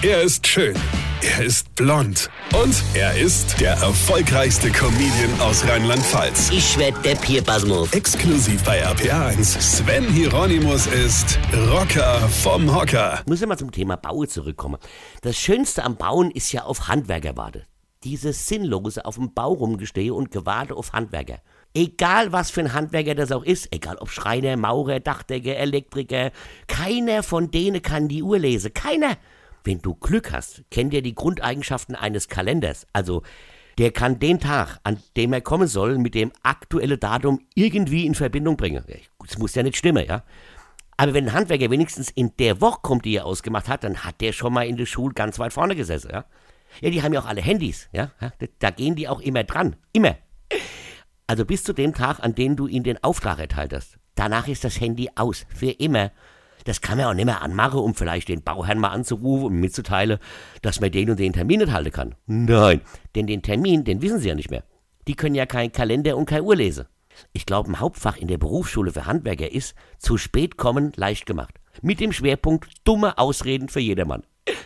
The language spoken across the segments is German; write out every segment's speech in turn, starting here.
Er ist schön. Er ist blond. Und er ist der erfolgreichste Comedian aus Rheinland-Pfalz. Ich werd der Pierpasmus. Exklusiv bei RPA1. Sven Hieronymus ist Rocker vom Hocker. Muss mal zum Thema Baue zurückkommen. Das Schönste am Bauen ist ja auf Handwerker warte. Dieses sinnlose auf dem Bau rumgestehe und gewarte auf Handwerker. Egal was für ein Handwerker das auch ist, egal ob Schreiner, Maurer, Dachdecker, Elektriker, keiner von denen kann die Uhr lesen. Keiner. Wenn du Glück hast, kennt er die Grundeigenschaften eines Kalenders. Also, der kann den Tag, an dem er kommen soll, mit dem aktuellen Datum irgendwie in Verbindung bringen. Das muss ja nicht stimmen, ja. Aber wenn ein Handwerker wenigstens in der Woche kommt, die er ausgemacht hat, dann hat der schon mal in der Schule ganz weit vorne gesessen, ja. Ja, die haben ja auch alle Handys, ja. Da gehen die auch immer dran. Immer. Also bis zu dem Tag, an dem du ihnen den Auftrag erteilt hast. Danach ist das Handy aus. Für immer. Das kann man auch nicht mehr anmachen, um vielleicht den Bauherrn mal anzurufen und mitzuteilen, dass man den und den Termin nicht halten kann. Nein, denn den Termin, den wissen sie ja nicht mehr. Die können ja keinen Kalender und keine Uhr lesen. Ich glaube, ein Hauptfach in der Berufsschule für Handwerker ist, zu spät kommen leicht gemacht. Mit dem Schwerpunkt dumme Ausreden für jedermann.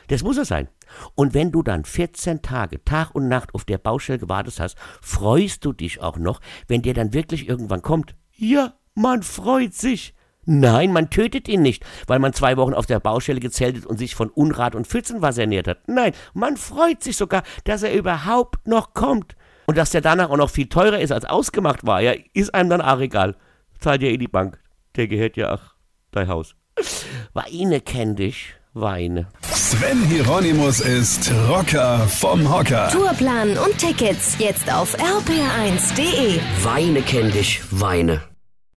Das muss es sein. Und wenn du dann 14 Tage, Tag und Nacht auf der Baustelle gewartet hast, freust du dich auch noch, wenn der dann wirklich irgendwann kommt. Ja, man freut sich. Nein, man tötet ihn nicht, weil man zwei Wochen auf der Baustelle gezeltet und sich von Unrat und Pfützenwasser ernährt hat. Nein, man freut sich sogar, dass er überhaupt noch kommt. Und dass der danach auch noch viel teurer ist, als ausgemacht war, ja, ist einem dann auch egal. Zahlt ja eh die Bank. Der gehört ja, ach, dein Haus. Weine kenn dich, Weine. Sven Hieronymus ist Rocker vom Hocker. Tourplan und Tickets jetzt auf rpr1.de. Weine kenn dich, Weine.